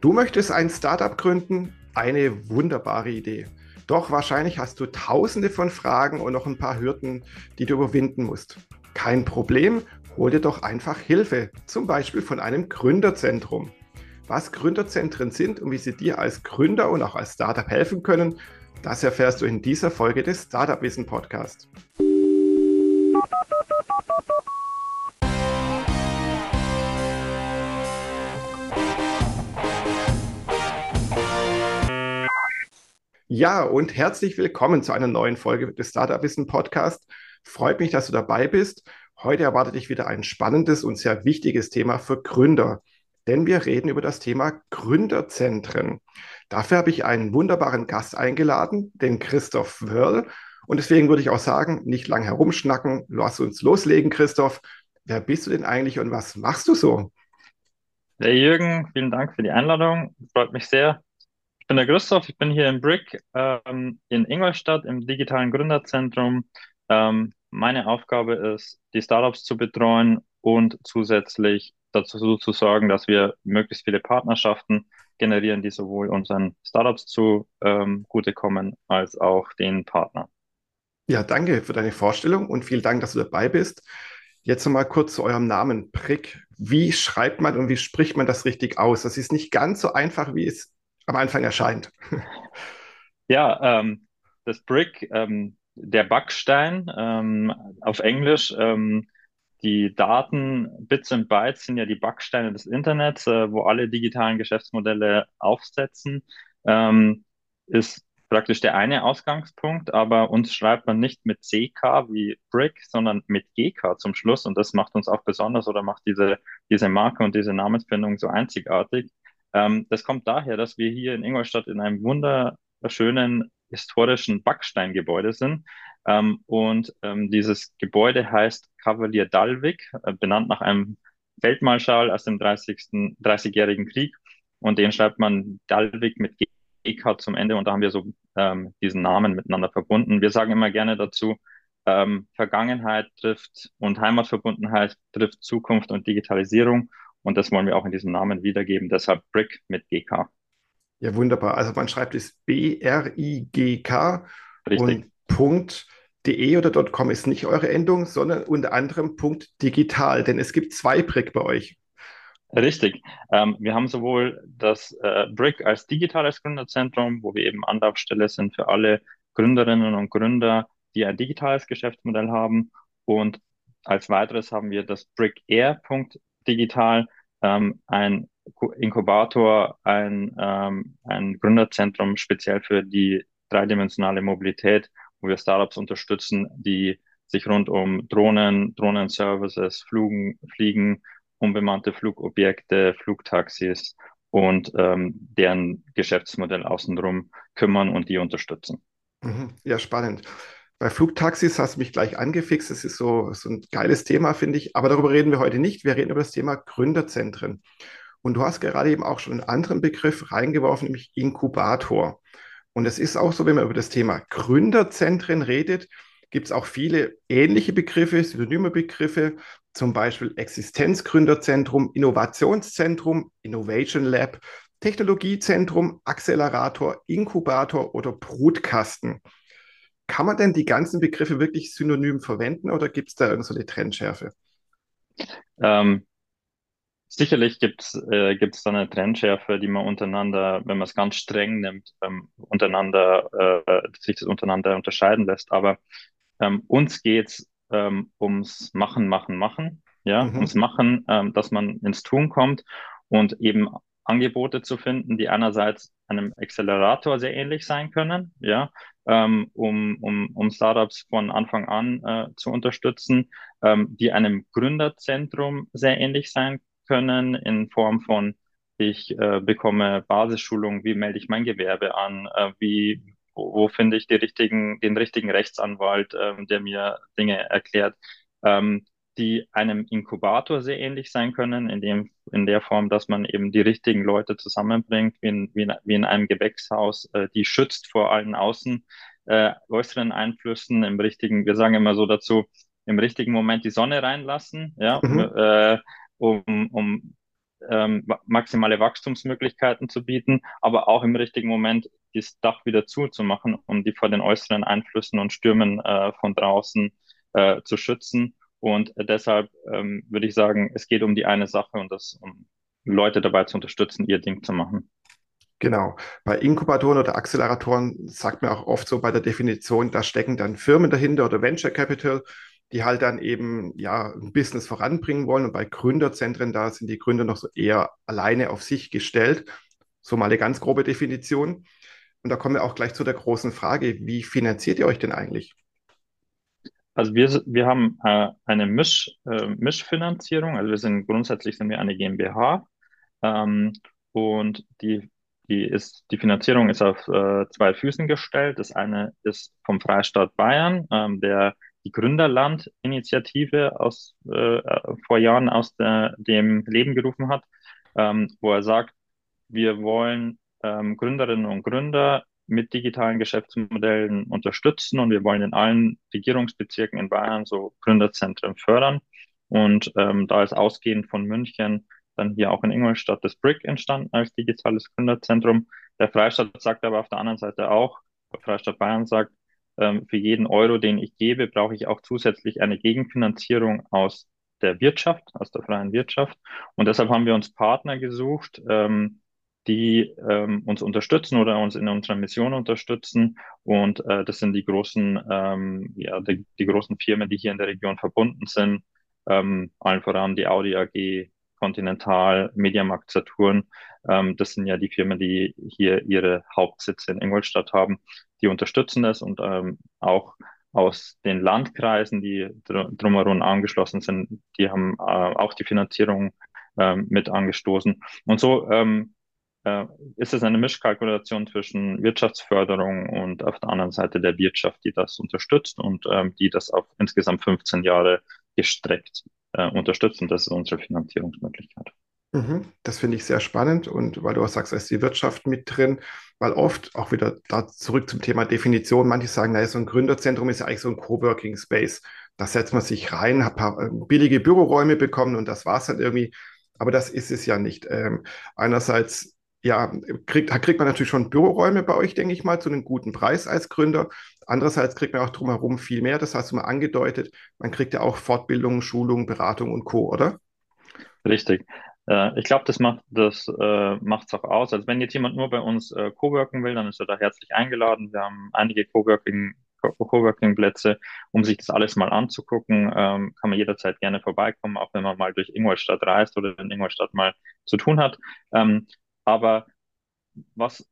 Du möchtest ein Startup gründen? Eine wunderbare Idee. Doch wahrscheinlich hast du tausende von Fragen und noch ein paar Hürden, die du überwinden musst. Kein Problem, hol dir doch einfach Hilfe, zum Beispiel von einem Gründerzentrum. Was Gründerzentren sind und wie sie dir als Gründer und auch als Startup helfen können, das erfährst du in dieser Folge des Startup Wissen Podcast. Ja, und herzlich willkommen zu einer neuen Folge des Startup Wissen Podcast. Freut mich, dass du dabei bist. Heute erwartet dich wieder ein spannendes und sehr wichtiges Thema für Gründer, denn wir reden über das Thema Gründerzentren. Dafür habe ich einen wunderbaren Gast eingeladen, den Christoph Wörl. Und deswegen würde ich auch sagen, nicht lang herumschnacken, lass uns loslegen, Christoph. Wer bist du denn eigentlich und was machst du so? Hey Jürgen, vielen Dank für die Einladung. Freut mich sehr, bin der Christoph, ich bin hier im Brick ähm, in Ingolstadt im digitalen Gründerzentrum. Ähm, meine Aufgabe ist, die Startups zu betreuen und zusätzlich dazu zu sorgen, dass wir möglichst viele Partnerschaften generieren, die sowohl unseren Startups zu ähm, als auch den Partnern. Ja, danke für deine Vorstellung und vielen Dank, dass du dabei bist. Jetzt nochmal kurz zu eurem Namen, Brick. Wie schreibt man und wie spricht man das richtig aus? Das ist nicht ganz so einfach, wie es am Anfang erscheint. Ja, ähm, das Brick, ähm, der Backstein ähm, auf Englisch, ähm, die Daten, Bits und Bytes sind ja die Backsteine des Internets, äh, wo alle digitalen Geschäftsmodelle aufsetzen, ähm, ist praktisch der eine Ausgangspunkt, aber uns schreibt man nicht mit CK wie Brick, sondern mit GK zum Schluss und das macht uns auch besonders oder macht diese, diese Marke und diese Namensbindung so einzigartig. Ähm, das kommt daher, dass wir hier in Ingolstadt in einem wunderschönen historischen Backsteingebäude sind. Ähm, und ähm, dieses Gebäude heißt Kavalier Dalvik, äh, benannt nach einem Feldmarschall aus dem 30. 30-jährigen Krieg. Und den schreibt man Dalvik mit GK zum Ende. Und da haben wir so ähm, diesen Namen miteinander verbunden. Wir sagen immer gerne dazu, ähm, Vergangenheit trifft und Heimatverbundenheit trifft Zukunft und Digitalisierung. Und das wollen wir auch in diesem Namen wiedergeben. Deshalb Brick mit GK. Ja, wunderbar. Also man schreibt es B-R-I-G-K Richtig. und Punkt .de oder .com ist nicht eure Endung, sondern unter anderem Punkt .digital, denn es gibt zwei Brick bei euch. Richtig. Ähm, wir haben sowohl das äh, Brick als digitales Gründerzentrum, wo wir eben Anlaufstelle sind für alle Gründerinnen und Gründer, die ein digitales Geschäftsmodell haben. Und als weiteres haben wir das Brick Air digital, ähm, ein Inkubator, ein, ähm, ein Gründerzentrum speziell für die dreidimensionale Mobilität, wo wir Startups unterstützen, die sich rund um Drohnen, Drohnenservices, Flugen, Fliegen, unbemannte Flugobjekte, Flugtaxis und ähm, deren Geschäftsmodell außenrum kümmern und die unterstützen. Mhm. Ja, spannend. Bei Flugtaxis hast du mich gleich angefixt. Das ist so, so ein geiles Thema, finde ich. Aber darüber reden wir heute nicht. Wir reden über das Thema Gründerzentren. Und du hast gerade eben auch schon einen anderen Begriff reingeworfen, nämlich Inkubator. Und es ist auch so, wenn man über das Thema Gründerzentren redet, gibt es auch viele ähnliche Begriffe, synonyme Begriffe, zum Beispiel Existenzgründerzentrum, Innovationszentrum, Innovation Lab, Technologiezentrum, Accelerator, Inkubator oder Brutkasten. Kann man denn die ganzen Begriffe wirklich synonym verwenden oder gibt es da irgendeine so eine Trennschärfe? Ähm, sicherlich gibt es äh, gibt's da eine Trennschärfe, die man untereinander, wenn man es ganz streng nimmt, ähm, untereinander, äh, sich das untereinander unterscheiden lässt. Aber ähm, uns geht's ähm, ums Machen, Machen, Machen. Ja, mhm. ums Machen, ähm, dass man ins Tun kommt und eben Angebote zu finden, die einerseits einem Accelerator sehr ähnlich sein können, ja, ähm, um, um, um Startups von Anfang an äh, zu unterstützen, ähm, die einem Gründerzentrum sehr ähnlich sein können in Form von ich äh, bekomme Basisschulung, wie melde ich mein Gewerbe an, äh, wie wo, wo finde ich richtigen, den richtigen Rechtsanwalt, äh, der mir Dinge erklärt. Ähm, die einem Inkubator sehr ähnlich sein können, in, dem, in der Form, dass man eben die richtigen Leute zusammenbringt, wie in, wie in, wie in einem Gewächshaus, äh, die schützt vor allen außen äh, äußeren Einflüssen im richtigen, wir sagen immer so dazu, im richtigen Moment die Sonne reinlassen, ja, mhm. äh, um, um ähm, maximale Wachstumsmöglichkeiten zu bieten, aber auch im richtigen Moment das Dach wieder zuzumachen, um die vor den äußeren Einflüssen und Stürmen äh, von draußen äh, zu schützen. Und deshalb ähm, würde ich sagen, es geht um die eine Sache und das um Leute dabei zu unterstützen, ihr Ding zu machen. Genau. Bei Inkubatoren oder Acceleratoren sagt man auch oft so bei der Definition, da stecken dann Firmen dahinter oder Venture Capital, die halt dann eben ja ein Business voranbringen wollen. Und bei Gründerzentren, da sind die Gründer noch so eher alleine auf sich gestellt. So mal eine ganz grobe Definition. Und da kommen wir auch gleich zu der großen Frage, wie finanziert ihr euch denn eigentlich? Also wir, wir haben äh, eine Misch, äh, Mischfinanzierung. Also wir sind grundsätzlich sind wir eine GmbH ähm, und die, die, ist, die Finanzierung ist auf äh, zwei Füßen gestellt. Das eine ist vom Freistaat Bayern, ähm, der die Gründerland-Initiative aus äh, vor Jahren aus der, dem Leben gerufen hat, ähm, wo er sagt, wir wollen ähm, Gründerinnen und Gründer mit digitalen Geschäftsmodellen unterstützen und wir wollen in allen Regierungsbezirken in Bayern so Gründerzentren fördern. Und ähm, da ist ausgehend von München dann hier auch in Ingolstadt das BRIC entstanden als digitales Gründerzentrum. Der Freistaat sagt aber auf der anderen Seite auch, der Freistaat Bayern sagt, ähm, für jeden Euro, den ich gebe, brauche ich auch zusätzlich eine Gegenfinanzierung aus der Wirtschaft, aus der freien Wirtschaft. Und deshalb haben wir uns Partner gesucht, ähm, die ähm, uns unterstützen oder uns in unserer Mission unterstützen. Und äh, das sind die großen, ähm, ja, die, die, großen Firmen, die hier in der Region verbunden sind. Ähm, allen voran die Audi AG, Continental, Mediamarkt Saturn. Ähm, das sind ja die Firmen, die hier ihre Hauptsitze in Ingolstadt haben. Die unterstützen das und ähm, auch aus den Landkreisen, die dr drumherum angeschlossen sind, die haben äh, auch die Finanzierung ähm, mit angestoßen. Und so ähm, äh, ist es eine Mischkalkulation zwischen Wirtschaftsförderung und auf der anderen Seite der Wirtschaft, die das unterstützt und ähm, die das auf insgesamt 15 Jahre gestreckt äh, unterstützt. Und das ist unsere Finanzierungsmöglichkeit. Mhm, das finde ich sehr spannend und weil du auch sagst, da ist die Wirtschaft mit drin, weil oft auch wieder da zurück zum Thema Definition, manche sagen, naja, so ein Gründerzentrum ist ja eigentlich so ein Coworking Space. Da setzt man sich rein, hat paar äh, billige Büroräume bekommen und das war es dann irgendwie. Aber das ist es ja nicht. Ähm, einerseits ja, kriegt, kriegt man natürlich schon Büroräume bei euch, denke ich mal, zu einem guten Preis als Gründer. Andererseits kriegt man auch drumherum viel mehr. Das hast du mal angedeutet. Man kriegt ja auch Fortbildung, Schulung, Beratung und Co., oder? Richtig. Äh, ich glaube, das macht das äh, auch aus. Also wenn jetzt jemand nur bei uns äh, Coworken will, dann ist er da herzlich eingeladen. Wir haben einige Coworking Coworking-Plätze, um sich das alles mal anzugucken, ähm, kann man jederzeit gerne vorbeikommen, auch wenn man mal durch Ingolstadt reist oder in Ingolstadt mal zu tun hat. Ähm, aber was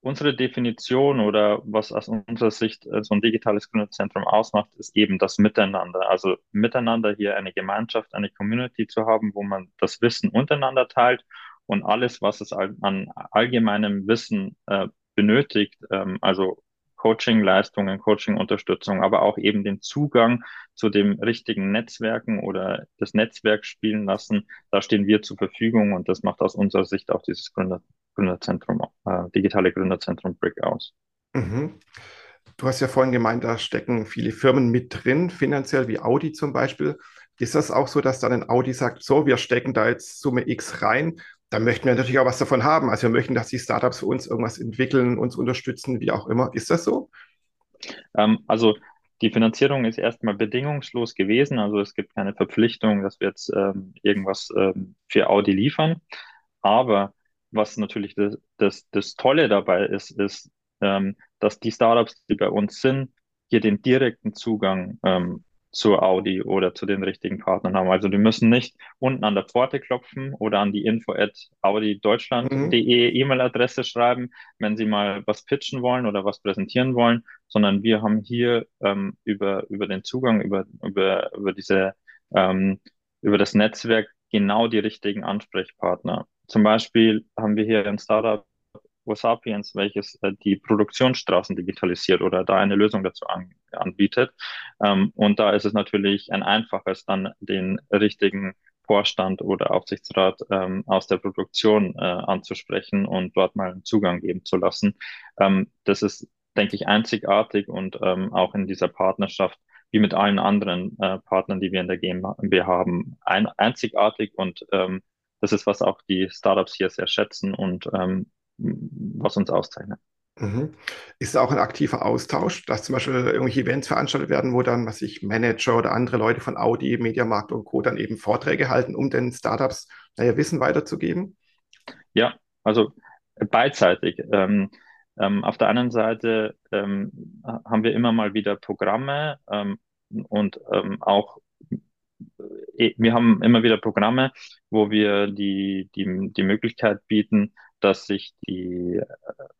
unsere Definition oder was aus unserer Sicht äh, so ein digitales Gründerzentrum ausmacht, ist eben das Miteinander. Also miteinander hier eine Gemeinschaft, eine Community zu haben, wo man das Wissen untereinander teilt und alles, was es an allgemeinem Wissen äh, benötigt, ähm, also Coaching-Leistungen, Coaching-Unterstützung, aber auch eben den Zugang zu dem richtigen Netzwerken oder das Netzwerk spielen lassen. Da stehen wir zur Verfügung und das macht aus unserer Sicht auch dieses Gründer, Gründerzentrum, äh, digitale Gründerzentrum Brick aus. Mhm. Du hast ja vorhin gemeint, da stecken viele Firmen mit drin, finanziell wie Audi zum Beispiel. Ist das auch so, dass dann ein Audi sagt, so, wir stecken da jetzt Summe X rein da möchten wir natürlich auch was davon haben. Also wir möchten, dass die Startups für uns irgendwas entwickeln, uns unterstützen, wie auch immer. Ist das so? Ähm, also die Finanzierung ist erstmal bedingungslos gewesen. Also es gibt keine Verpflichtung, dass wir jetzt ähm, irgendwas ähm, für Audi liefern. Aber was natürlich das, das, das Tolle dabei ist, ist, ähm, dass die Startups, die bei uns sind, hier den direkten Zugang ähm, zur Audi oder zu den richtigen Partnern haben. Also die müssen nicht unten an der Pforte klopfen oder an die info at audideutschland.de mhm. E-Mail-Adresse schreiben, wenn sie mal was pitchen wollen oder was präsentieren wollen, sondern wir haben hier ähm, über, über den Zugang, über, über, über diese, ähm, über das Netzwerk genau die richtigen Ansprechpartner. Zum Beispiel haben wir hier ein Startup Sapiens, welches äh, die Produktionsstraßen digitalisiert oder da eine Lösung dazu an, anbietet. Ähm, und da ist es natürlich ein einfaches, dann den richtigen Vorstand oder Aufsichtsrat ähm, aus der Produktion äh, anzusprechen und dort mal einen Zugang geben zu lassen. Ähm, das ist, denke ich, einzigartig und ähm, auch in dieser Partnerschaft wie mit allen anderen äh, Partnern, die wir in der GmbH haben, ein, einzigartig und ähm, das ist, was auch die Startups hier sehr schätzen und ähm, was uns auszeichnet. Mhm. Ist es auch ein aktiver Austausch, dass zum Beispiel irgendwelche Events veranstaltet werden, wo dann, was ich, Manager oder andere Leute von Audi, Mediamarkt und Co. dann eben Vorträge halten, um den Startups, naja, Wissen weiterzugeben? Ja, also beidseitig. Ähm, ähm, auf der einen Seite ähm, haben wir immer mal wieder Programme ähm, und ähm, auch äh, wir haben immer wieder Programme, wo wir die, die, die Möglichkeit bieten, dass sich die äh,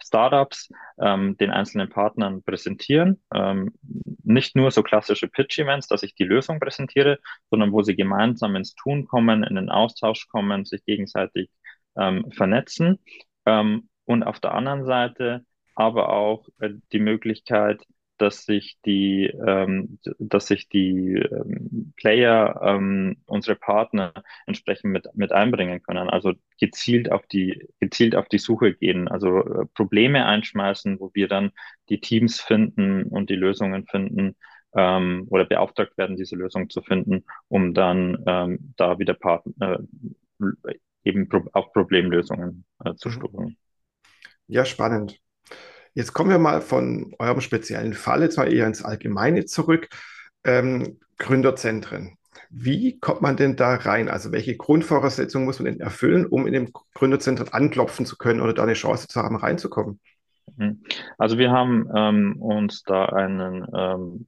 Startups ähm, den einzelnen Partnern präsentieren. Ähm, nicht nur so klassische Pitch-Events, dass ich die Lösung präsentiere, sondern wo sie gemeinsam ins Tun kommen, in den Austausch kommen, sich gegenseitig ähm, vernetzen. Ähm, und auf der anderen Seite aber auch äh, die Möglichkeit, dass sich die, ähm, dass sich die ähm, Player, ähm, unsere Partner entsprechend mit, mit einbringen können. Also gezielt auf die, gezielt auf die Suche gehen, also äh, Probleme einschmeißen, wo wir dann die Teams finden und die Lösungen finden ähm, oder beauftragt werden, diese Lösung zu finden, um dann ähm, da wieder Partner, äh, eben pro auch Problemlösungen äh, zu mhm. stoßen. Ja, spannend. Jetzt kommen wir mal von eurem speziellen Fall jetzt mal eher ins Allgemeine zurück. Ähm, Gründerzentren. Wie kommt man denn da rein? Also welche Grundvoraussetzungen muss man denn erfüllen, um in dem Gründerzentrum anklopfen zu können oder da eine Chance zu haben, reinzukommen? Mhm. Also wir haben ähm, uns da einen ähm,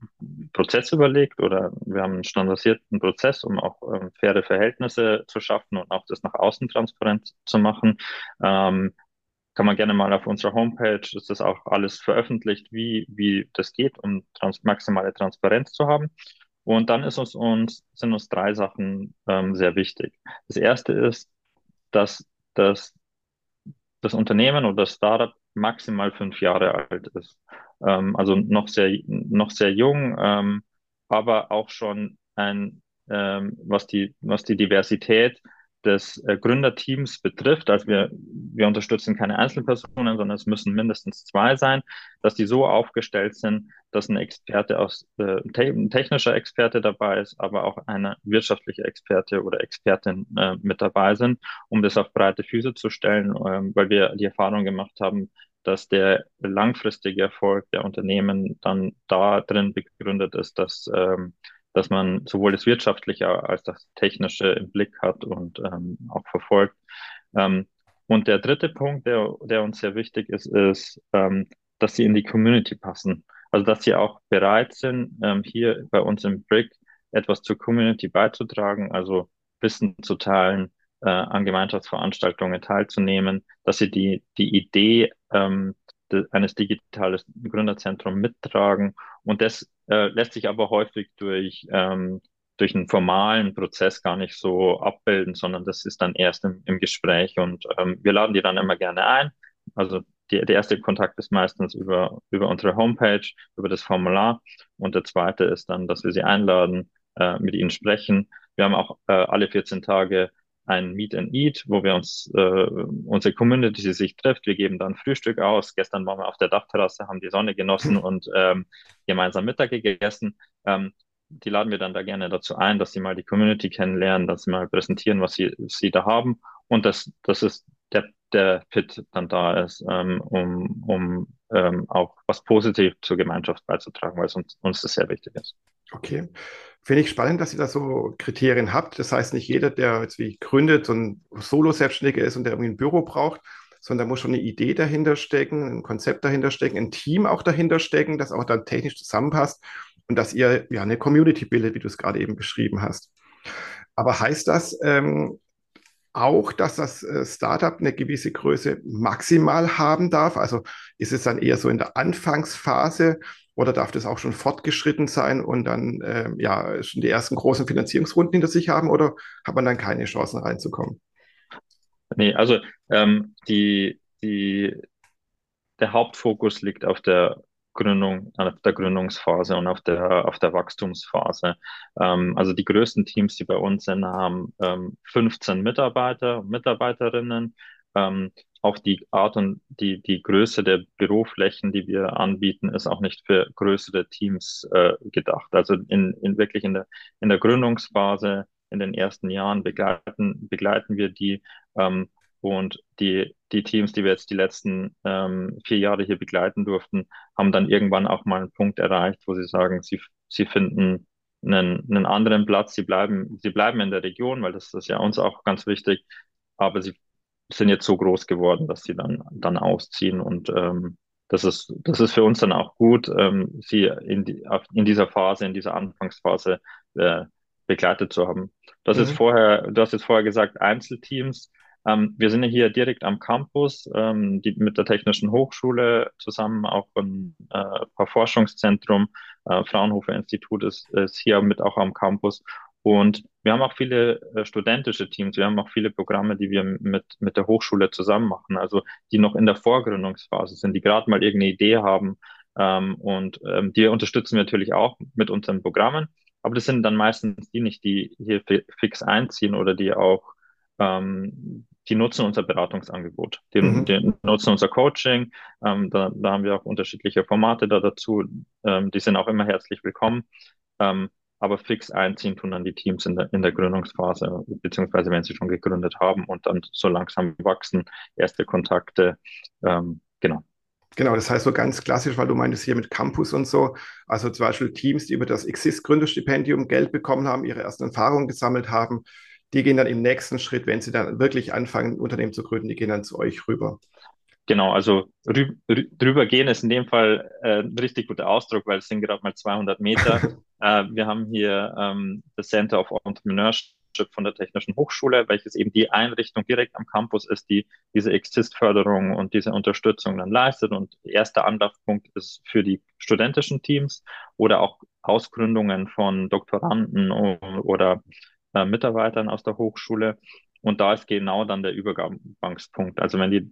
Prozess überlegt oder wir haben einen standardisierten Prozess, um auch ähm, faire Verhältnisse zu schaffen und auch das nach außen transparent zu machen. Kann man gerne mal auf unserer Homepage, ist das auch alles veröffentlicht, wie, wie das geht, um trans maximale Transparenz zu haben. Und dann ist uns, uns, sind uns drei Sachen ähm, sehr wichtig. Das erste ist, dass, dass das Unternehmen oder das Startup maximal fünf Jahre alt ist. Ähm, also noch sehr, noch sehr jung, ähm, aber auch schon ein, ähm, was die, was die Diversität des äh, Gründerteams betrifft, also wir, wir unterstützen keine Einzelpersonen, sondern es müssen mindestens zwei sein, dass die so aufgestellt sind, dass ein Experte aus, äh, ein technischer Experte dabei ist, aber auch eine wirtschaftliche Experte oder Expertin äh, mit dabei sind, um das auf breite Füße zu stellen, äh, weil wir die Erfahrung gemacht haben, dass der langfristige Erfolg der Unternehmen dann da drin begründet ist, dass ähm, dass man sowohl das Wirtschaftliche als das Technische im Blick hat und ähm, auch verfolgt. Ähm, und der dritte Punkt, der, der uns sehr wichtig ist, ist, ähm, dass sie in die Community passen. Also dass sie auch bereit sind, ähm, hier bei uns im Brick etwas zur Community beizutragen, also Wissen zu teilen, äh, an Gemeinschaftsveranstaltungen teilzunehmen, dass sie die, die Idee ähm, eines digitalen Gründerzentrums mittragen. Und das äh, lässt sich aber häufig durch, ähm, durch einen formalen Prozess gar nicht so abbilden, sondern das ist dann erst im, im Gespräch. Und ähm, wir laden die dann immer gerne ein. Also die, der erste Kontakt ist meistens über, über unsere Homepage, über das Formular. Und der zweite ist dann, dass wir sie einladen, äh, mit ihnen sprechen. Wir haben auch äh, alle 14 Tage ein Meet and Eat, wo wir uns, äh, unsere Community sich trifft. Wir geben dann Frühstück aus. Gestern waren wir auf der Dachterrasse, haben die Sonne genossen und ähm, gemeinsam Mittag gegessen. Ähm, die laden wir dann da gerne dazu ein, dass sie mal die Community kennenlernen, dass sie mal präsentieren, was sie, sie da haben. Und das, das ist der, der Fit dann da ist, ähm, um, um ähm, auch was positiv zur Gemeinschaft beizutragen, weil es uns, uns das sehr wichtig ist. Okay. Finde ich spannend, dass ihr da so Kriterien habt. Das heißt, nicht jeder, der jetzt wie gründet, so ein Solo-Selbstständiger ist und der irgendwie ein Büro braucht, sondern da muss schon eine Idee dahinter stecken, ein Konzept dahinter stecken, ein Team auch dahinter stecken, das auch dann technisch zusammenpasst und dass ihr ja eine Community bildet, wie du es gerade eben beschrieben hast. Aber heißt das ähm, auch, dass das äh, Startup eine gewisse Größe maximal haben darf? Also ist es dann eher so in der Anfangsphase oder darf das auch schon fortgeschritten sein und dann äh, ja schon die ersten großen Finanzierungsrunden hinter sich haben oder hat man dann keine Chancen reinzukommen? Nee, also ähm, die, die, der Hauptfokus liegt auf der Gründung, auf der Gründungsphase und auf der, auf der Wachstumsphase. Ähm, also die größten Teams, die bei uns sind, haben ähm, 15 Mitarbeiter und Mitarbeiterinnen. Ähm, auch die Art und die, die Größe der Büroflächen, die wir anbieten, ist auch nicht für größere Teams äh, gedacht. Also in, in wirklich in der, in der Gründungsphase in den ersten Jahren begleiten, begleiten wir die. Ähm, und die, die Teams, die wir jetzt die letzten ähm, vier Jahre hier begleiten durften, haben dann irgendwann auch mal einen Punkt erreicht, wo sie sagen, sie, sie finden einen, einen anderen Platz, sie bleiben, sie bleiben in der Region, weil das ist ja uns auch ganz wichtig, aber sie sind jetzt so groß geworden, dass sie dann, dann ausziehen und ähm, das ist, das ist für uns dann auch gut, ähm, sie in, die, in dieser Phase, in dieser Anfangsphase äh, begleitet zu haben. Du hast mhm. jetzt vorher, du hast jetzt vorher gesagt, Einzelteams. Ähm, wir sind ja hier direkt am Campus, ähm, die, mit der Technischen Hochschule zusammen, auch ein äh, paar Forschungszentrum. Äh, Fraunhofer Institut ist, ist hier mit auch am Campus. Und wir haben auch viele äh, studentische Teams, wir haben auch viele Programme, die wir mit, mit der Hochschule zusammen machen, also die noch in der Vorgründungsphase sind, die gerade mal irgendeine Idee haben. Ähm, und ähm, die unterstützen wir natürlich auch mit unseren Programmen. Aber das sind dann meistens die nicht, die hier fix einziehen oder die auch ähm, die nutzen unser Beratungsangebot, die, mhm. die nutzen unser Coaching. Ähm, da, da haben wir auch unterschiedliche Formate da dazu. Ähm, die sind auch immer herzlich willkommen. Ähm, aber fix einziehen tun dann die Teams in der, in der Gründungsphase, beziehungsweise wenn sie schon gegründet haben und dann so langsam wachsen, erste Kontakte. Ähm, genau. Genau, das heißt so ganz klassisch, weil du meintest hier mit Campus und so, also zum Beispiel Teams, die über das Exist-Gründerstipendium Geld bekommen haben, ihre ersten Erfahrungen gesammelt haben, die gehen dann im nächsten Schritt, wenn sie dann wirklich anfangen, ein Unternehmen zu gründen, die gehen dann zu euch rüber. Genau, also rü drüber gehen ist in dem Fall äh, ein richtig guter Ausdruck, weil es sind gerade mal 200 Meter. äh, wir haben hier ähm, das Center of Entrepreneurship von der Technischen Hochschule, welches eben die Einrichtung direkt am Campus ist, die diese Exist-Förderung und diese Unterstützung dann leistet. Und erster Anlaufpunkt ist für die studentischen Teams oder auch Ausgründungen von Doktoranden oder äh, Mitarbeitern aus der Hochschule. Und da ist genau dann der Übergangspunkt. Also wenn die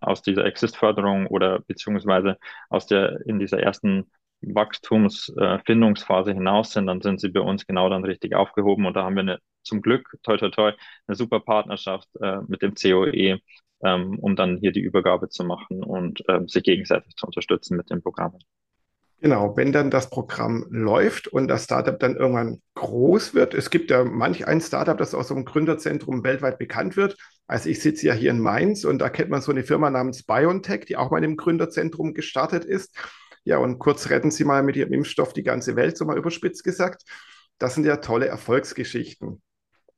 aus dieser Exist-Förderung oder beziehungsweise aus der in dieser ersten Wachstumsfindungsphase äh, hinaus sind, dann sind sie bei uns genau dann richtig aufgehoben. Und da haben wir eine, zum Glück, toi, toi, toi, eine super Partnerschaft äh, mit dem COE, ähm, um dann hier die Übergabe zu machen und ähm, sich gegenseitig zu unterstützen mit den Programmen. Genau, wenn dann das Programm läuft und das Startup dann irgendwann groß wird. Es gibt ja manch ein Startup, das aus so einem Gründerzentrum weltweit bekannt wird. Also ich sitze ja hier in Mainz und da kennt man so eine Firma namens BioNTech, die auch mal im Gründerzentrum gestartet ist. Ja, und kurz retten Sie mal mit Ihrem Impfstoff die ganze Welt, so mal überspitzt gesagt. Das sind ja tolle Erfolgsgeschichten.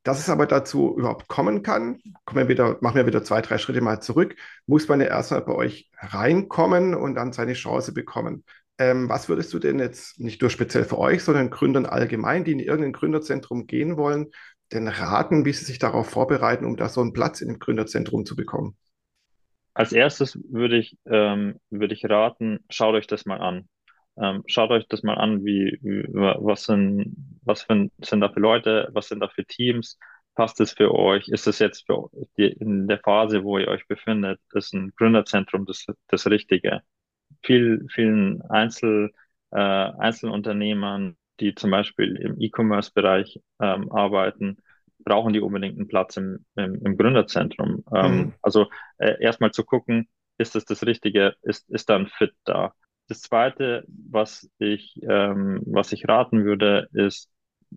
Dass es aber dazu überhaupt kommen kann, kommen wir wieder, machen wir wieder zwei, drei Schritte mal zurück, muss man ja erstmal bei euch reinkommen und dann seine Chance bekommen. Ähm, was würdest du denn jetzt nicht nur speziell für euch, sondern Gründern allgemein, die in irgendein Gründerzentrum gehen wollen, denn raten, wie sie sich darauf vorbereiten, um da so einen Platz in dem Gründerzentrum zu bekommen? Als erstes würde ich, ähm, würde ich raten, schaut euch das mal an. Ähm, schaut euch das mal an, wie, wie, was sind, was für, sind da für Leute, was sind da für Teams, passt es für euch? Ist es jetzt die, in der Phase, wo ihr euch befindet, ist ein Gründerzentrum das, das Richtige? Viel, vielen Einzel, äh, Einzelunternehmern, die zum Beispiel im E-Commerce-Bereich ähm, arbeiten, brauchen die unbedingt einen Platz im, im, im Gründerzentrum. Ähm, mhm. Also äh, erstmal zu gucken, ist das das Richtige, ist, ist da ein Fit da? Das Zweite, was ich, ähm, was ich raten würde, ist,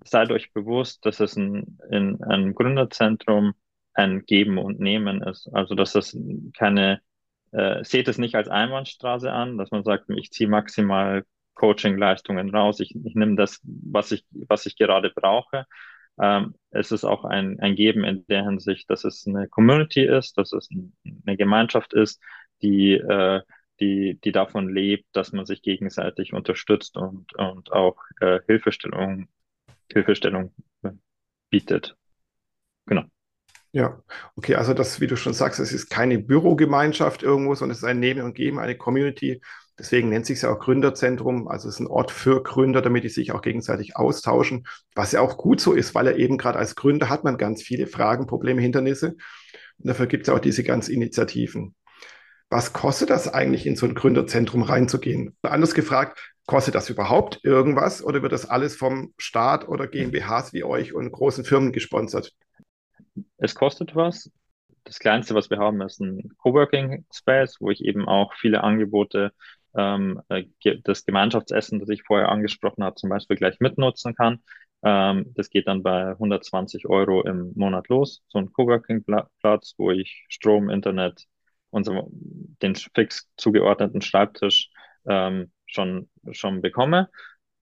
seid euch bewusst, dass es ein, in einem Gründerzentrum ein Geben und Nehmen ist. Also, dass es keine äh, seht es nicht als Einbahnstraße an, dass man sagt, ich ziehe maximal Coaching-Leistungen raus, ich, ich nehme das, was ich, was ich gerade brauche. Ähm, es ist auch ein, ein Geben in der Hinsicht, dass es eine Community ist, dass es eine Gemeinschaft ist, die, äh, die, die davon lebt, dass man sich gegenseitig unterstützt und, und auch äh, Hilfestellung, Hilfestellung bietet. Genau. Ja, okay, also das, wie du schon sagst, es ist keine Bürogemeinschaft irgendwo, sondern es ist ein Nehmen und Geben, eine Community. Deswegen nennt sich es ja auch Gründerzentrum. Also es ist ein Ort für Gründer, damit die sich auch gegenseitig austauschen, was ja auch gut so ist, weil er eben gerade als Gründer hat man ganz viele Fragen, Probleme, Hindernisse. Und dafür gibt es auch diese ganzen Initiativen. Was kostet das eigentlich, in so ein Gründerzentrum reinzugehen? Anders gefragt, kostet das überhaupt irgendwas oder wird das alles vom Staat oder GmbHs wie euch und großen Firmen gesponsert? Es kostet was. Das Kleinste, was wir haben, ist ein Coworking Space, wo ich eben auch viele Angebote, ähm, äh, das Gemeinschaftsessen, das ich vorher angesprochen habe, zum Beispiel gleich mitnutzen kann. Ähm, das geht dann bei 120 Euro im Monat los. So ein Coworking-Platz, wo ich Strom, Internet und so den fix zugeordneten Schreibtisch ähm, schon, schon bekomme.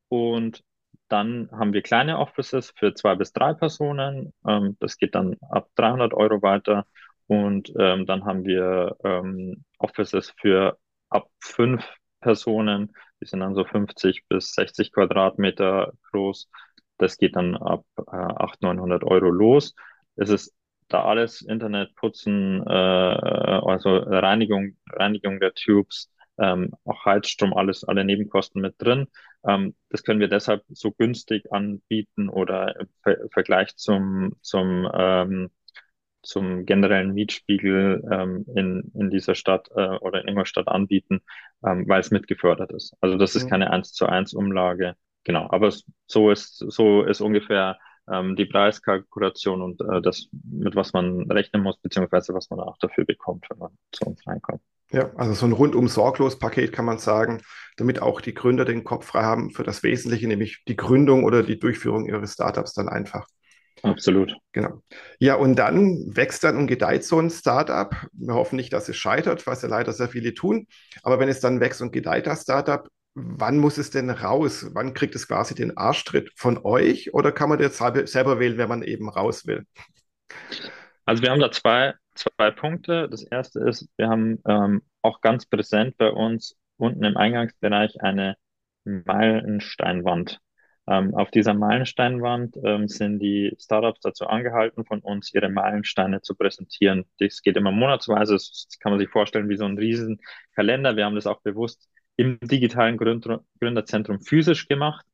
Und dann haben wir kleine Offices für zwei bis drei Personen. Ähm, das geht dann ab 300 Euro weiter. Und ähm, dann haben wir ähm, Offices für ab fünf Personen. Die sind dann so 50 bis 60 Quadratmeter groß. Das geht dann ab äh, 800, 900 Euro los. Es ist da alles Internet, Putzen, äh, also Reinigung, Reinigung der Tubes, ähm, auch Heizstrom, alles, alle Nebenkosten mit drin. Ähm, das können wir deshalb so günstig anbieten oder im Ver Vergleich zum, zum, ähm, zum generellen Mietspiegel ähm, in, in dieser Stadt äh, oder in Ingolstadt anbieten, ähm, weil es mitgefördert ist. Also das ist keine eins zu eins Umlage. Genau, aber so ist, so ist ungefähr ähm, die Preiskalkulation und äh, das, mit was man rechnen muss, beziehungsweise was man auch dafür bekommt, wenn man zu uns reinkommt. Ja, also so ein rundum sorglos Paket kann man sagen, damit auch die Gründer den Kopf frei haben für das Wesentliche, nämlich die Gründung oder die Durchführung ihres Startups dann einfach. Absolut. Genau. Ja, und dann wächst dann und gedeiht so ein Startup. Wir hoffen nicht, dass es scheitert, was ja leider sehr viele tun. Aber wenn es dann wächst und gedeiht, das Startup, wann muss es denn raus? Wann kriegt es quasi den Arschtritt von euch oder kann man jetzt selber wählen, wenn man eben raus will? Also wir haben da zwei, zwei Punkte. Das erste ist, wir haben ähm, auch ganz präsent bei uns unten im Eingangsbereich eine Meilensteinwand. Ähm, auf dieser Meilensteinwand ähm, sind die Startups dazu angehalten, von uns ihre Meilensteine zu präsentieren. Das geht immer monatsweise. Das kann man sich vorstellen wie so ein riesen Kalender. Wir haben das auch bewusst im digitalen Gründerzentrum physisch gemacht,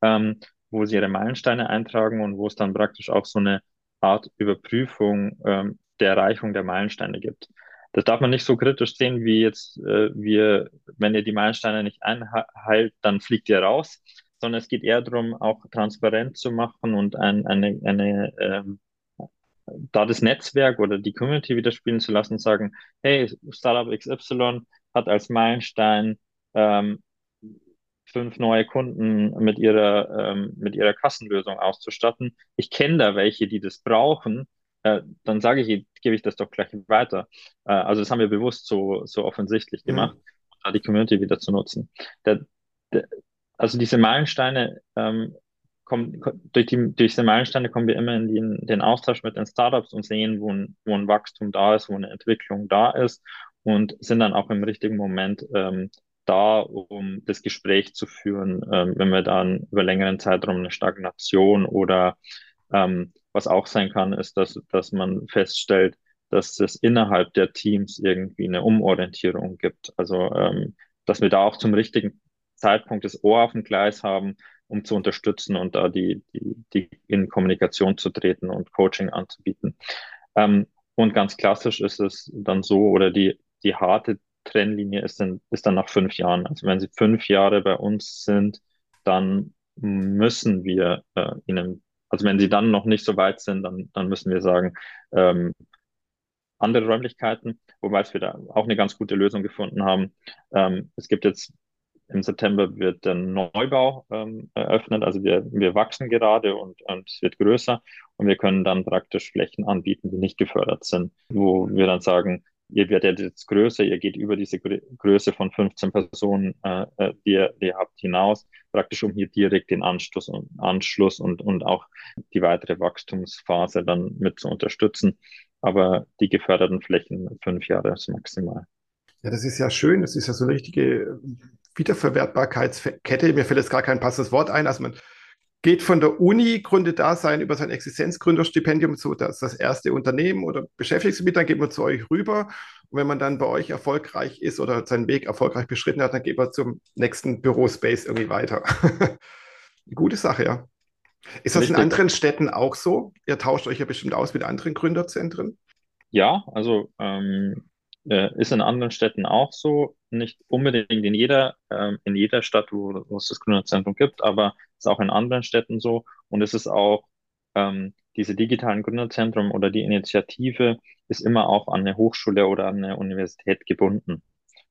ähm, wo sie ihre Meilensteine eintragen und wo es dann praktisch auch so eine Art Überprüfung ähm, der Erreichung der Meilensteine gibt. Das darf man nicht so kritisch sehen, wie jetzt äh, wir, wenn ihr die Meilensteine nicht einhalt, dann fliegt ihr raus, sondern es geht eher darum, auch transparent zu machen und ein, eine, eine ähm, da das Netzwerk oder die Community wieder spielen zu lassen, sagen, hey, Startup XY hat als Meilenstein ähm, fünf neue Kunden mit ihrer, ähm, mit ihrer Kassenlösung auszustatten. Ich kenne da welche, die das brauchen. Äh, dann sage ich, gebe ich das doch gleich weiter. Äh, also das haben wir bewusst so, so offensichtlich mhm. gemacht, mhm. da die Community wieder zu nutzen. Der, der, also diese Meilensteine ähm, kommen, durch, die, durch diese Meilensteine kommen wir immer in den, den Austausch mit den Startups und sehen, wo ein, wo ein Wachstum da ist, wo eine Entwicklung da ist und sind dann auch im richtigen Moment ähm, da, um das Gespräch zu führen, ähm, wenn wir dann über längeren Zeitraum eine Stagnation oder ähm, was auch sein kann, ist, dass, dass man feststellt, dass es innerhalb der Teams irgendwie eine Umorientierung gibt. Also, ähm, dass wir da auch zum richtigen Zeitpunkt das Ohr auf dem Gleis haben, um zu unterstützen und da die, die, die in Kommunikation zu treten und Coaching anzubieten. Ähm, und ganz klassisch ist es dann so, oder die, die harte Trennlinie ist dann, ist dann nach fünf Jahren. Also wenn sie fünf Jahre bei uns sind, dann müssen wir äh, ihnen, also wenn sie dann noch nicht so weit sind, dann, dann müssen wir sagen, ähm, andere Räumlichkeiten, wobei wir da auch eine ganz gute Lösung gefunden haben. Ähm, es gibt jetzt im September wird der Neubau ähm, eröffnet, also wir, wir wachsen gerade und, und es wird größer und wir können dann praktisch Flächen anbieten, die nicht gefördert sind, wo wir dann sagen, ihr werdet jetzt größer, ihr geht über diese Größe von 15 Personen, äh, äh, die, ihr, die ihr habt, hinaus, praktisch um hier direkt den Anschluss und, Anschluss und, und auch die weitere Wachstumsphase dann mit zu unterstützen. Aber die geförderten Flächen fünf Jahre ist maximal. Ja, das ist ja schön. Das ist ja so eine richtige Wiederverwertbarkeitskette. Mir fällt jetzt gar kein passendes Wort ein. Also man geht von der Uni, gründet da sein über sein Existenzgründerstipendium zu das, das erste Unternehmen oder beschäftigt sich mit, dann geht man zu euch rüber. Und wenn man dann bei euch erfolgreich ist oder seinen Weg erfolgreich beschritten hat, dann geht man zum nächsten Bürospace irgendwie weiter. Gute Sache, ja. Ist das Richtig. in anderen Städten auch so? Ihr tauscht euch ja bestimmt aus mit anderen Gründerzentren. Ja, also ähm, äh, ist in anderen Städten auch so, nicht unbedingt in jeder, ähm, in jeder Stadt, wo, wo es das Gründerzentrum gibt, aber ist auch in anderen Städten so. Und es ist auch, ähm, diese digitalen Gründerzentrum oder die Initiative ist immer auch an eine Hochschule oder an eine Universität gebunden.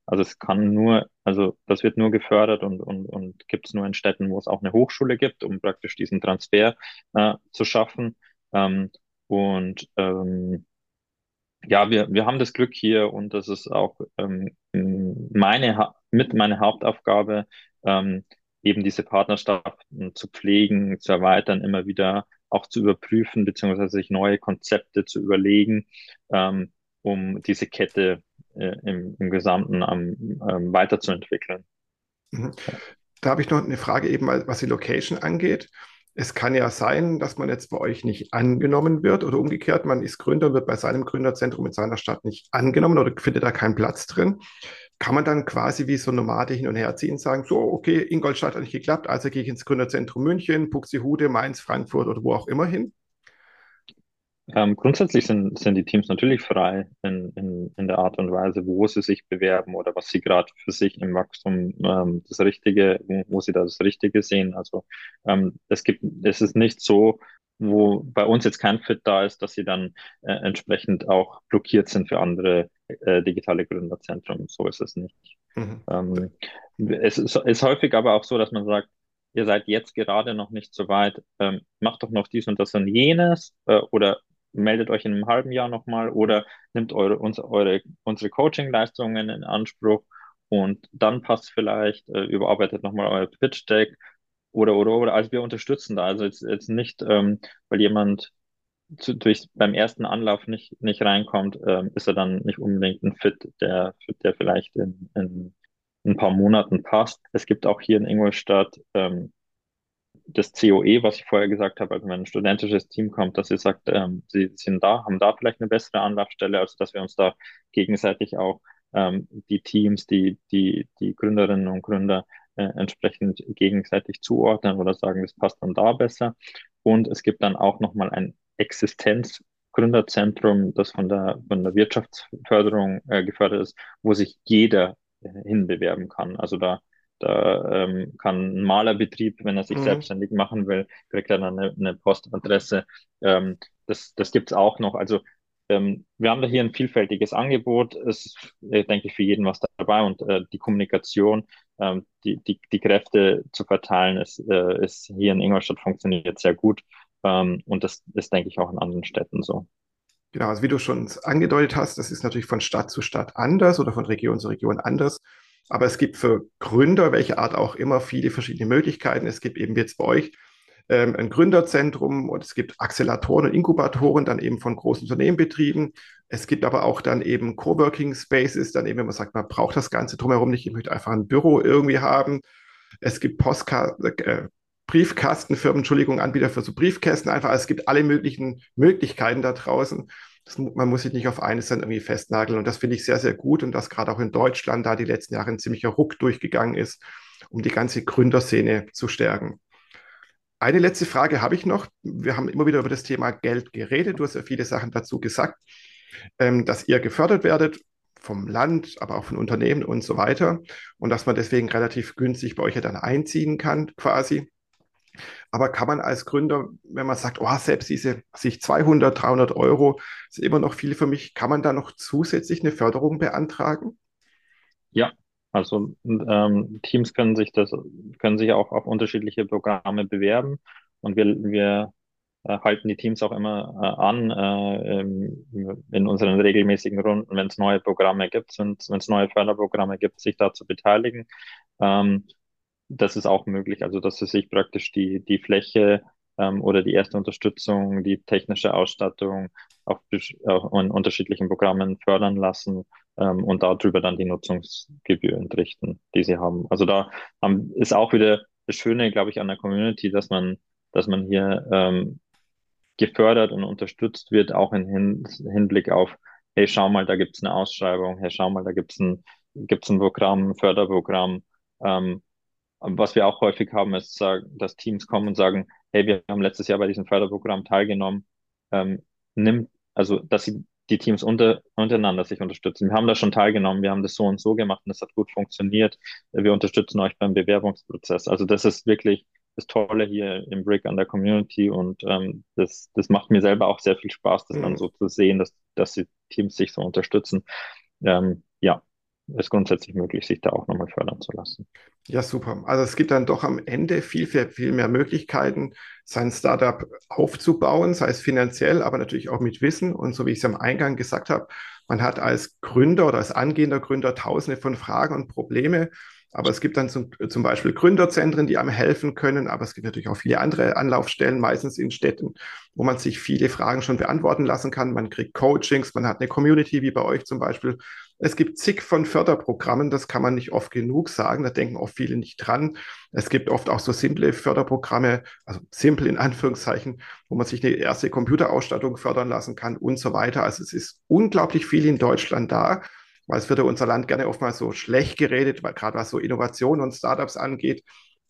Also es kann nur, also das wird nur gefördert und, und, und gibt es nur in Städten, wo es auch eine Hochschule gibt, um praktisch diesen Transfer äh, zu schaffen. Ähm, und ähm, ja, wir, wir haben das Glück hier und das ist auch ähm, meine, mit meiner Hauptaufgabe, ähm, eben diese Partnerschaften zu pflegen, zu erweitern, immer wieder auch zu überprüfen, beziehungsweise sich neue Konzepte zu überlegen, ähm, um diese Kette äh, im, im Gesamten ähm, ähm, weiterzuentwickeln. Mhm. Da habe ich noch eine Frage eben, was die Location angeht. Es kann ja sein, dass man jetzt bei euch nicht angenommen wird oder umgekehrt, man ist Gründer und wird bei seinem Gründerzentrum in seiner Stadt nicht angenommen oder findet da keinen Platz drin. Kann man dann quasi wie so Nomade hin und her ziehen sagen, so, okay, Ingolstadt hat nicht geklappt, also gehe ich ins Gründerzentrum München, Buxtehude, Mainz, Frankfurt oder wo auch immer hin? Ähm, grundsätzlich sind, sind die Teams natürlich frei in, in, in der Art und Weise, wo sie sich bewerben oder was sie gerade für sich im Wachstum ähm, das Richtige, wo, wo sie da das Richtige sehen. Also ähm, es gibt, es ist nicht so, wo bei uns jetzt kein Fit da ist, dass sie dann äh, entsprechend auch blockiert sind für andere äh, digitale Gründerzentren. So ist es nicht. Mhm. Ähm, es ist, ist häufig aber auch so, dass man sagt, ihr seid jetzt gerade noch nicht so weit, ähm, macht doch noch dies und das und jenes äh, oder meldet euch in einem halben Jahr nochmal oder nimmt eure, uns, eure, unsere Coaching-Leistungen in Anspruch und dann passt vielleicht, äh, überarbeitet nochmal euer Pitch-Deck oder, oder, oder. Also wir unterstützen da. Also jetzt, jetzt nicht, ähm, weil jemand zu, durch, beim ersten Anlauf nicht, nicht reinkommt, ähm, ist er dann nicht unbedingt ein Fit, der, der vielleicht in, in ein paar Monaten passt. Es gibt auch hier in Ingolstadt ähm, das COE, was ich vorher gesagt habe, also wenn ein studentisches Team kommt, dass sie sagt, ähm, sie sind da, haben da vielleicht eine bessere Anlaufstelle, also dass wir uns da gegenseitig auch ähm, die Teams, die, die, die Gründerinnen und Gründer äh, entsprechend gegenseitig zuordnen oder sagen, das passt dann da besser. Und es gibt dann auch nochmal ein Existenzgründerzentrum, das von der, von der Wirtschaftsförderung äh, gefördert ist, wo sich jeder äh, hinbewerben kann. Also da da ähm, kann ein Malerbetrieb, wenn er sich mhm. selbstständig machen will, kriegt er dann eine, eine Postadresse. Ähm, das das gibt es auch noch. Also ähm, wir haben da hier ein vielfältiges Angebot. Es ist, äh, denke ich, für jeden was dabei und äh, die Kommunikation, ähm, die, die, die Kräfte zu verteilen, ist, äh, ist hier in Ingolstadt funktioniert sehr gut. Ähm, und das ist, denke ich, auch in anderen Städten so. Genau, also wie du schon angedeutet hast, das ist natürlich von Stadt zu Stadt anders oder von Region zu Region anders. Aber es gibt für Gründer, welche Art auch immer, viele verschiedene Möglichkeiten. Es gibt eben jetzt bei euch ähm, ein Gründerzentrum und es gibt Acceleratoren und Inkubatoren, dann eben von großen Unternehmen betrieben. Es gibt aber auch dann eben Coworking Spaces, dann eben, wenn man sagt, man braucht das Ganze drumherum nicht, ich möchte einfach ein Büro irgendwie haben. Es gibt Postka äh, Briefkastenfirmen, Entschuldigung, Anbieter für so Briefkästen einfach. Also es gibt alle möglichen Möglichkeiten da draußen. Das, man muss sich nicht auf eines dann irgendwie festnageln. Und das finde ich sehr, sehr gut. Und dass gerade auch in Deutschland da die letzten Jahre ein ziemlicher Ruck durchgegangen ist, um die ganze Gründerszene zu stärken. Eine letzte Frage habe ich noch. Wir haben immer wieder über das Thema Geld geredet. Du hast ja viele Sachen dazu gesagt, ähm, dass ihr gefördert werdet vom Land, aber auch von Unternehmen und so weiter. Und dass man deswegen relativ günstig bei euch ja dann einziehen kann, quasi. Aber kann man als Gründer, wenn man sagt, oh, selbst diese sich 200, 300 Euro sind immer noch viel für mich, kann man da noch zusätzlich eine Förderung beantragen? Ja, also ähm, Teams können sich das, können sich auch auf unterschiedliche Programme bewerben und wir, wir äh, halten die Teams auch immer äh, an äh, in unseren regelmäßigen Runden, wenn es neue Programme gibt, wenn es neue Förderprogramme gibt, sich da zu beteiligen. Ähm, das ist auch möglich, also dass sie sich praktisch die, die Fläche ähm, oder die erste Unterstützung, die technische Ausstattung auf, auf in unterschiedlichen Programmen fördern lassen ähm, und darüber dann die Nutzungsgebühr entrichten, die sie haben. Also da haben, ist auch wieder das Schöne, glaube ich, an der Community, dass man, dass man hier ähm, gefördert und unterstützt wird, auch im Hin Hinblick auf, hey, schau mal, da gibt's eine Ausschreibung, hey, schau mal, da gibt's ein, gibt's ein Programm, ein Förderprogramm, ähm, was wir auch häufig haben, ist, dass Teams kommen und sagen, hey, wir haben letztes Jahr bei diesem Förderprogramm teilgenommen, ähm, nimmt, also dass sie die Teams unter, untereinander sich unterstützen. Wir haben da schon teilgenommen, wir haben das so und so gemacht und das hat gut funktioniert. Wir unterstützen euch beim Bewerbungsprozess. Also das ist wirklich das Tolle hier im Brick an der Community und ähm, das, das macht mir selber auch sehr viel Spaß, das mhm. dann so zu sehen, dass, dass die Teams sich so unterstützen. Ähm, ja, ist grundsätzlich möglich, sich da auch nochmal fördern zu lassen. Ja, super. Also es gibt dann doch am Ende viel, viel, viel mehr Möglichkeiten, sein Startup aufzubauen, sei es finanziell, aber natürlich auch mit Wissen. Und so wie ich es am Eingang gesagt habe, man hat als Gründer oder als angehender Gründer tausende von Fragen und Probleme. Aber es gibt dann zum, zum, Beispiel Gründerzentren, die einem helfen können. Aber es gibt natürlich auch viele andere Anlaufstellen, meistens in Städten, wo man sich viele Fragen schon beantworten lassen kann. Man kriegt Coachings, man hat eine Community, wie bei euch zum Beispiel. Es gibt zig von Förderprogrammen, das kann man nicht oft genug sagen. Da denken oft viele nicht dran. Es gibt oft auch so simple Förderprogramme, also simpel in Anführungszeichen, wo man sich eine erste Computerausstattung fördern lassen kann und so weiter. Also es ist unglaublich viel in Deutschland da weil es wird ja unser Land gerne oftmals so schlecht geredet, weil gerade was so Innovation und Startups angeht.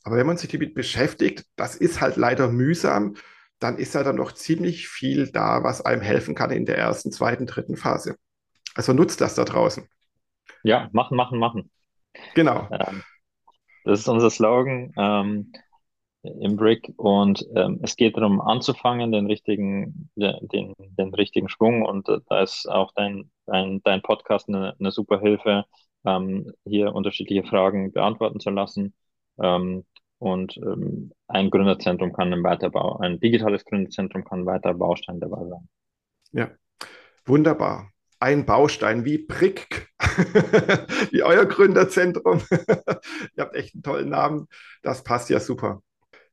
Aber wenn man sich damit beschäftigt, das ist halt leider mühsam, dann ist ja dann noch ziemlich viel da, was einem helfen kann in der ersten, zweiten, dritten Phase. Also nutzt das da draußen. Ja, machen, machen, machen. Genau. Ähm, das ist unser Slogan. Ähm, im Brick und ähm, es geht darum anzufangen, den richtigen, den, den richtigen Schwung und äh, da ist auch dein, dein, dein Podcast eine, eine super Hilfe, ähm, hier unterschiedliche Fragen beantworten zu lassen. Ähm, und ähm, ein Gründerzentrum kann ein Weiterbau, ein digitales Gründerzentrum kann ein weiterer Baustein dabei sein. Ja, wunderbar. Ein Baustein wie Brick, wie euer Gründerzentrum. Ihr habt echt einen tollen Namen. Das passt ja super.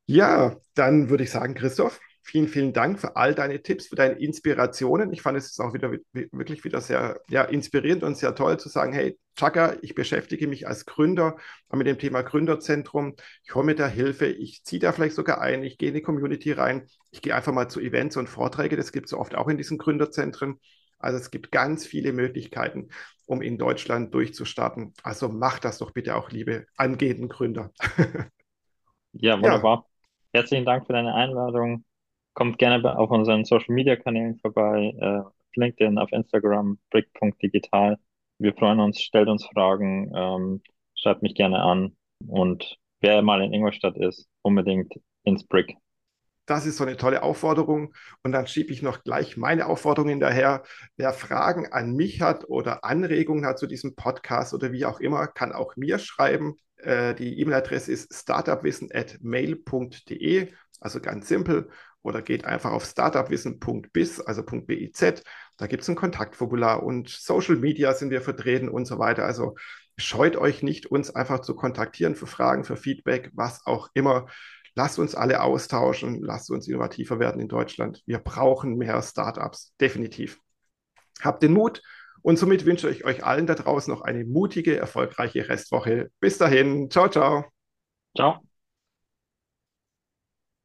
Ja, dann würde ich sagen, Christoph, vielen, vielen Dank für all deine Tipps, für deine Inspirationen. Ich fand es auch wieder wirklich wieder sehr ja, inspirierend und sehr toll zu sagen, hey, Chaka, ich beschäftige mich als Gründer mit dem Thema Gründerzentrum. Ich hole mir da Hilfe, ich ziehe da vielleicht sogar ein, ich gehe in die Community rein, ich gehe einfach mal zu Events und Vorträge, das gibt es oft auch in diesen Gründerzentren. Also es gibt ganz viele Möglichkeiten, um in Deutschland durchzustarten. Also macht das doch bitte auch, liebe angehenden Gründer. Ja, wunderbar. Ja. Herzlichen Dank für deine Einladung. Kommt gerne auf unseren Social Media Kanälen vorbei, äh, LinkedIn, auf Instagram, brick.digital. Wir freuen uns, stellt uns Fragen, ähm, schreibt mich gerne an und wer mal in Ingolstadt ist, unbedingt ins Brick. Das ist so eine tolle Aufforderung. Und dann schiebe ich noch gleich meine Aufforderung hinterher. Wer Fragen an mich hat oder Anregungen hat zu diesem Podcast oder wie auch immer, kann auch mir schreiben. Äh, die E-Mail-Adresse ist startupwissen.mail.de, also ganz simpel. Oder geht einfach auf startupwissen.biz, also .biz. Da gibt es ein Kontaktformular und Social Media sind wir vertreten und so weiter. Also scheut euch nicht, uns einfach zu kontaktieren für Fragen, für Feedback, was auch immer. Lasst uns alle austauschen, lasst uns innovativer werden in Deutschland. Wir brauchen mehr Startups, definitiv. Habt den Mut, und somit wünsche ich euch allen da draußen noch eine mutige, erfolgreiche Restwoche. Bis dahin. Ciao, ciao. Ciao.